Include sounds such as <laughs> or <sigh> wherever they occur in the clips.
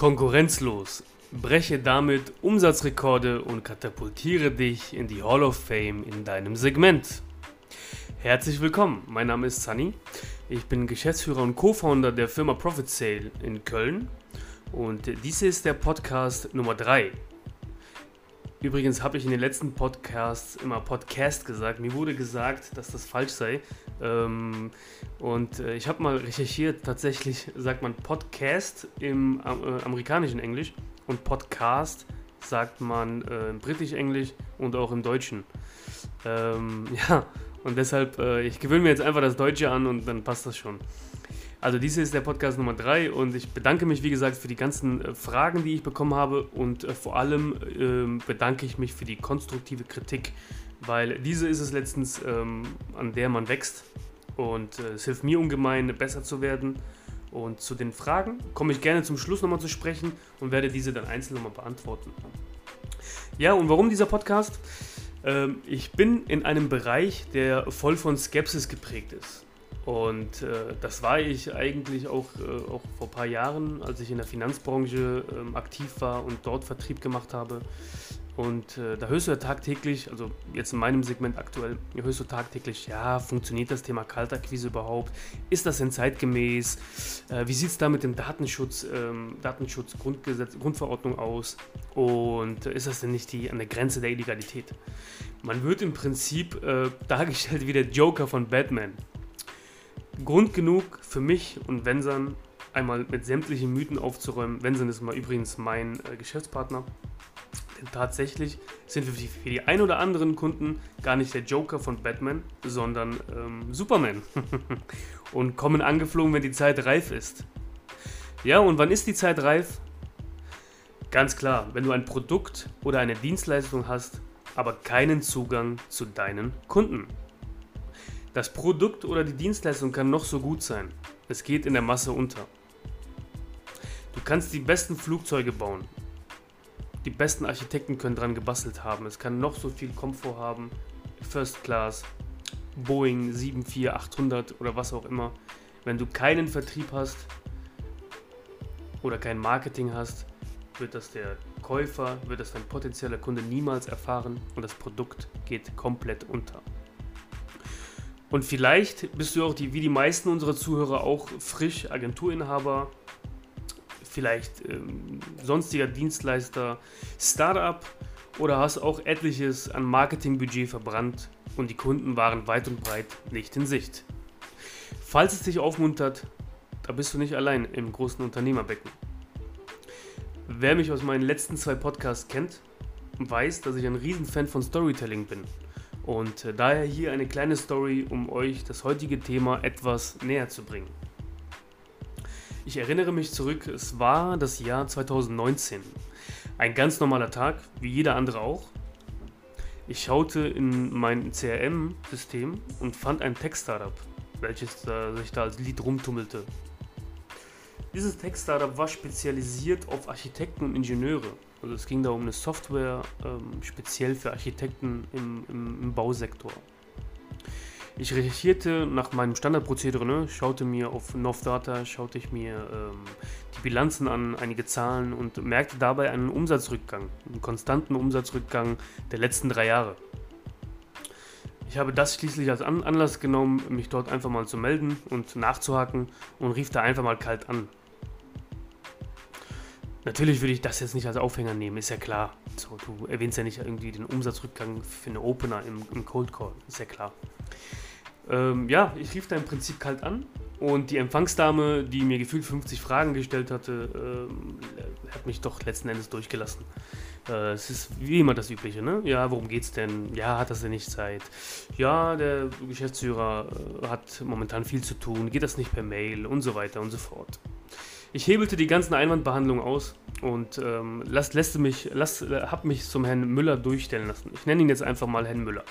Konkurrenzlos. Breche damit Umsatzrekorde und katapultiere dich in die Hall of Fame in deinem Segment. Herzlich willkommen, mein Name ist Sunny. Ich bin Geschäftsführer und Co-Founder der Firma Profit Sale in Köln und dies ist der Podcast Nummer 3. Übrigens habe ich in den letzten Podcasts immer Podcast gesagt. Mir wurde gesagt, dass das falsch sei. Ähm, und äh, ich habe mal recherchiert, tatsächlich sagt man Podcast im äh, amerikanischen Englisch und Podcast sagt man äh, im britischen Englisch und auch im Deutschen. Ähm, <laughs> ja, und deshalb, äh, ich gewöhne mir jetzt einfach das Deutsche an und dann passt das schon. Also dies ist der Podcast Nummer 3 und ich bedanke mich, wie gesagt, für die ganzen äh, Fragen, die ich bekommen habe und äh, vor allem äh, bedanke ich mich für die konstruktive Kritik, weil diese ist es letztens, ähm, an der man wächst und äh, es hilft mir ungemein, besser zu werden. Und zu den Fragen komme ich gerne zum Schluss nochmal zu sprechen und werde diese dann einzeln nochmal beantworten. Ja, und warum dieser Podcast? Ähm, ich bin in einem Bereich, der voll von Skepsis geprägt ist. Und äh, das war ich eigentlich auch, äh, auch vor ein paar Jahren, als ich in der Finanzbranche äh, aktiv war und dort Vertrieb gemacht habe. Und äh, da hörst du ja tagtäglich, also jetzt in meinem Segment aktuell, hörst du tagtäglich, ja, funktioniert das Thema Kaltakquise überhaupt? Ist das denn zeitgemäß? Äh, wie sieht es da mit dem Datenschutz, ähm, Datenschutz Grundverordnung aus? Und ist das denn nicht die an der Grenze der Illegalität? Man wird im Prinzip äh, <laughs> dargestellt wie der Joker von Batman. Grund genug für mich und Wensan einmal mit sämtlichen Mythen aufzuräumen. Wensan ist mal übrigens mein äh, Geschäftspartner. Tatsächlich sind wir für die ein oder anderen Kunden gar nicht der Joker von Batman, sondern ähm, Superman. <laughs> und kommen angeflogen, wenn die Zeit reif ist. Ja, und wann ist die Zeit reif? Ganz klar, wenn du ein Produkt oder eine Dienstleistung hast, aber keinen Zugang zu deinen Kunden. Das Produkt oder die Dienstleistung kann noch so gut sein. Es geht in der Masse unter. Du kannst die besten Flugzeuge bauen. Die besten Architekten können dran gebastelt haben. Es kann noch so viel Komfort haben. First Class, Boeing 74800 oder was auch immer. Wenn du keinen Vertrieb hast oder kein Marketing hast, wird das der Käufer, wird das dein potenzieller Kunde niemals erfahren und das Produkt geht komplett unter. Und vielleicht bist du auch die, wie die meisten unserer Zuhörer auch frisch Agenturinhaber, vielleicht ähm, sonstiger Dienstleister, Startup oder hast auch etliches an Marketingbudget verbrannt und die Kunden waren weit und breit nicht in Sicht. Falls es dich aufmuntert, da bist du nicht allein im großen Unternehmerbecken. Wer mich aus meinen letzten zwei Podcasts kennt, weiß, dass ich ein Riesenfan von Storytelling bin und äh, daher hier eine kleine Story, um euch das heutige Thema etwas näher zu bringen. Ich erinnere mich zurück, es war das Jahr 2019. Ein ganz normaler Tag, wie jeder andere auch. Ich schaute in mein CRM-System und fand ein Tech-Startup, welches äh, sich da als Lied rumtummelte. Dieses Tech-Startup war spezialisiert auf Architekten und Ingenieure also es ging da um eine Software ähm, speziell für Architekten im, im, im, Bausektor. Ich recherchierte nach meinem Standardprozedere, ne? schaute mir auf North Data, schaute ich mir ähm, die Bilanzen an, einige Zahlen und merkte dabei einen Umsatzrückgang, einen konstanten Umsatzrückgang der letzten drei Jahre. Ich habe das schließlich als Anlass genommen, mich dort einfach mal zu melden und nachzuhaken und rief da einfach mal kalt an. Natürlich würde ich das jetzt nicht als Aufhänger nehmen, ist ja klar. So, du erwähnst ja nicht irgendwie den Umsatzrückgang für eine Opener im, im Cold Call, ist ja klar. Ähm, ja, ich rief da im Prinzip kalt an und die Empfangsdame, die mir gefühlt 50 Fragen gestellt hatte, ähm, hat mich doch letzten Endes durchgelassen. Äh, es ist wie immer das Übliche, ne? Ja, worum geht's denn? Ja, hat das denn nicht Zeit? Ja, der Geschäftsführer äh, hat momentan viel zu tun, geht das nicht per Mail und so weiter und so fort. Ich hebelte die ganzen Einwandbehandlungen aus und ähm, lässt mich, lass, äh, hab mich zum Herrn Müller durchstellen lassen. Ich nenne ihn jetzt einfach mal Herrn Müller.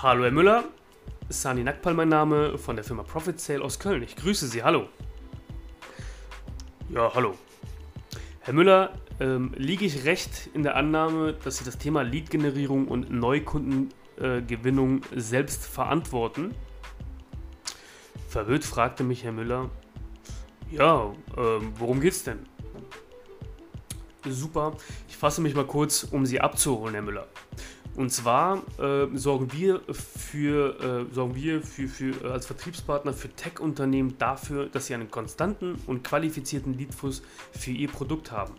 Hallo Herr Müller, Sani Nakpal mein Name von der Firma Profit Sale aus Köln. Ich grüße Sie, hallo. Ja, hallo. Herr Müller, ähm, liege ich recht in der Annahme, dass Sie das Thema Lead-Generierung und Neukundengewinnung äh, selbst verantworten? Verwirrt fragte mich Herr Müller, Ja, äh, worum geht's denn? Super, ich fasse mich mal kurz, um Sie abzuholen, Herr Müller. Und zwar äh, sorgen wir für, äh, sorgen wir für, für, äh, als Vertriebspartner für Tech-Unternehmen dafür, dass sie einen konstanten und qualifizierten Leadfluss für ihr Produkt haben.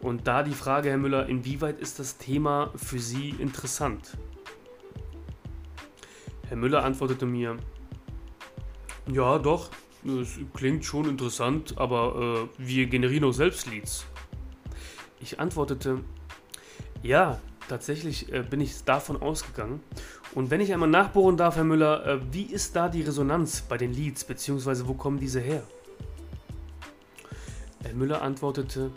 Und da die Frage, Herr Müller, inwieweit ist das Thema für Sie interessant? Herr Müller antwortete mir, ja doch, es klingt schon interessant, aber äh, wir generieren auch selbst Leads. Ich antwortete, ja, tatsächlich äh, bin ich davon ausgegangen. Und wenn ich einmal nachbohren darf, Herr Müller, äh, wie ist da die Resonanz bei den Leads, beziehungsweise wo kommen diese her? Herr Müller antwortete,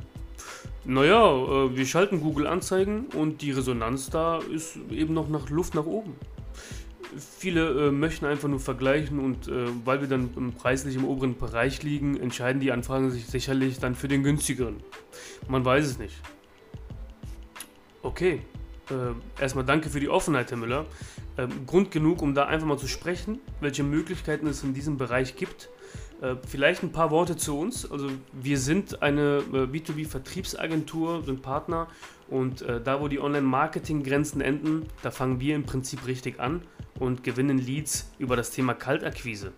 naja, äh, wir schalten Google Anzeigen und die Resonanz da ist eben noch nach Luft nach oben. Viele äh, möchten einfach nur vergleichen und äh, weil wir dann preislich im oberen Bereich liegen, entscheiden die Anfragen sich sicherlich dann für den günstigeren. Man weiß es nicht. Okay, äh, erstmal danke für die Offenheit, Herr Müller. Ähm, Grund genug, um da einfach mal zu sprechen, welche Möglichkeiten es in diesem Bereich gibt. Äh, vielleicht ein paar Worte zu uns. Also wir sind eine äh, B2B-Vertriebsagentur, sind Partner und äh, da, wo die Online-Marketing-Grenzen enden, da fangen wir im Prinzip richtig an und gewinnen Leads über das Thema Kaltakquise.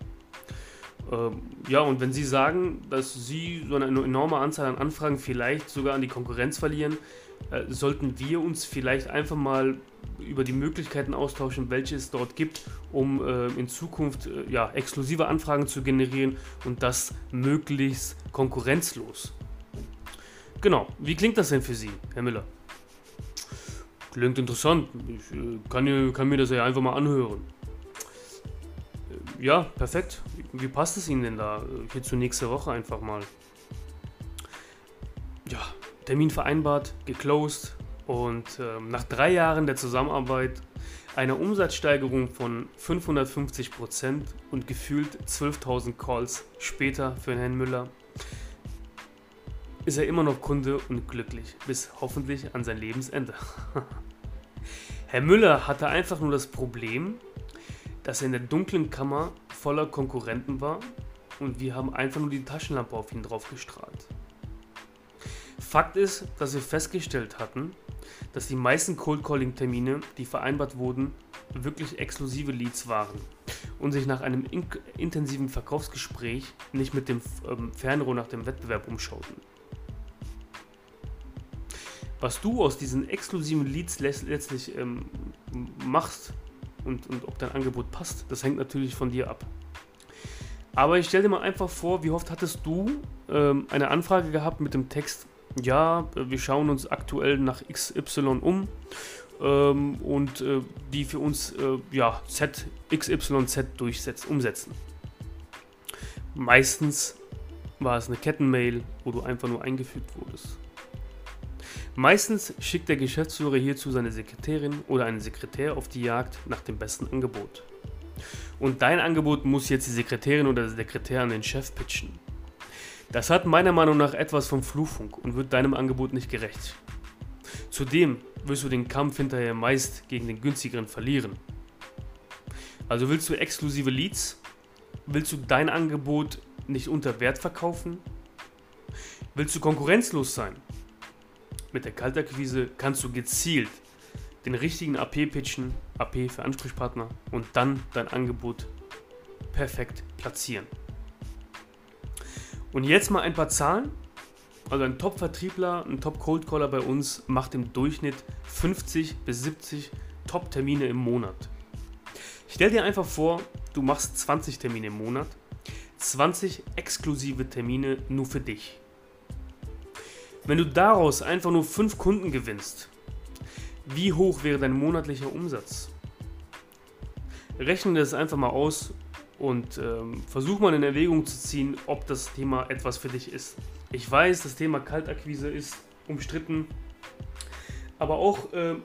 Ähm, ja, und wenn Sie sagen, dass Sie so eine enorme Anzahl an Anfragen vielleicht sogar an die Konkurrenz verlieren, äh, sollten wir uns vielleicht einfach mal über die Möglichkeiten austauschen, welche es dort gibt, um äh, in Zukunft äh, ja, exklusive Anfragen zu generieren und das möglichst konkurrenzlos. Genau, wie klingt das denn für Sie, Herr Müller? Klingt interessant. Ich äh, kann, kann, mir das ja einfach mal anhören. Äh, ja, perfekt. Wie passt es Ihnen denn da? Hierzu nächste Woche einfach mal. Ja, Termin vereinbart, geclosed und äh, nach drei Jahren der Zusammenarbeit einer Umsatzsteigerung von 550% und gefühlt 12.000 Calls später für Herrn Müller ist er immer noch Kunde und glücklich, bis hoffentlich an sein Lebensende. <laughs> Herr Müller hatte einfach nur das Problem, dass er in der dunklen Kammer voller Konkurrenten war und wir haben einfach nur die Taschenlampe auf ihn drauf gestrahlt. Fakt ist, dass wir festgestellt hatten, dass die meisten Cold Calling Termine, die vereinbart wurden, wirklich exklusive Leads waren und sich nach einem in intensiven Verkaufsgespräch nicht mit dem ähm, Fernrohr nach dem Wettbewerb umschauten. Was du aus diesen exklusiven Leads letztlich ähm, machst und, und ob dein Angebot passt, das hängt natürlich von dir ab. Aber ich stelle dir mal einfach vor, wie oft hattest du ähm, eine Anfrage gehabt mit dem Text, ja, wir schauen uns aktuell nach XY um ähm, und äh, die für uns äh, ja, Z, XYZ durchsetzt, umsetzen. Meistens war es eine Kettenmail, wo du einfach nur eingefügt wurdest. Meistens schickt der Geschäftsführer hierzu seine Sekretärin oder einen Sekretär auf die Jagd nach dem besten Angebot. Und dein Angebot muss jetzt die Sekretärin oder der Sekretär an den Chef pitchen. Das hat meiner Meinung nach etwas vom Flugfunk und wird deinem Angebot nicht gerecht. Zudem wirst du den Kampf hinterher meist gegen den günstigeren verlieren. Also willst du exklusive Leads? Willst du dein Angebot nicht unter Wert verkaufen? Willst du konkurrenzlos sein? Mit der Kaltakquise kannst du gezielt den richtigen AP pitchen, AP für Ansprechpartner und dann dein Angebot perfekt platzieren. Und jetzt mal ein paar Zahlen. Also ein Top-Vertriebler, ein Top-Cold-Caller bei uns macht im Durchschnitt 50 bis 70 Top-Termine im Monat. Stell dir einfach vor, du machst 20 Termine im Monat, 20 exklusive Termine nur für dich. Wenn du daraus einfach nur 5 Kunden gewinnst, wie hoch wäre dein monatlicher Umsatz? Rechne das einfach mal aus und ähm, versuch mal in Erwägung zu ziehen, ob das Thema etwas für dich ist. Ich weiß, das Thema Kaltakquise ist umstritten, aber auch äh,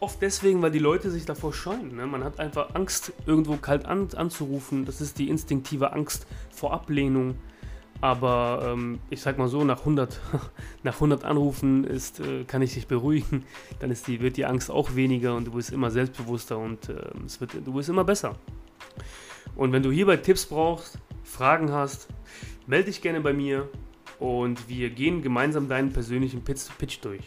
oft deswegen, weil die Leute sich davor scheuen. Ne? Man hat einfach Angst, irgendwo kalt an, anzurufen. Das ist die instinktive Angst vor Ablehnung. Aber ähm, ich sag mal so, nach 100, <laughs> nach 100 Anrufen ist, äh, kann ich dich beruhigen. Dann ist die, wird die Angst auch weniger und du bist immer selbstbewusster und äh, es wird, du bist immer besser. Und wenn du hierbei Tipps brauchst, Fragen hast, Melde dich gerne bei mir und wir gehen gemeinsam deinen persönlichen Pitch, durch.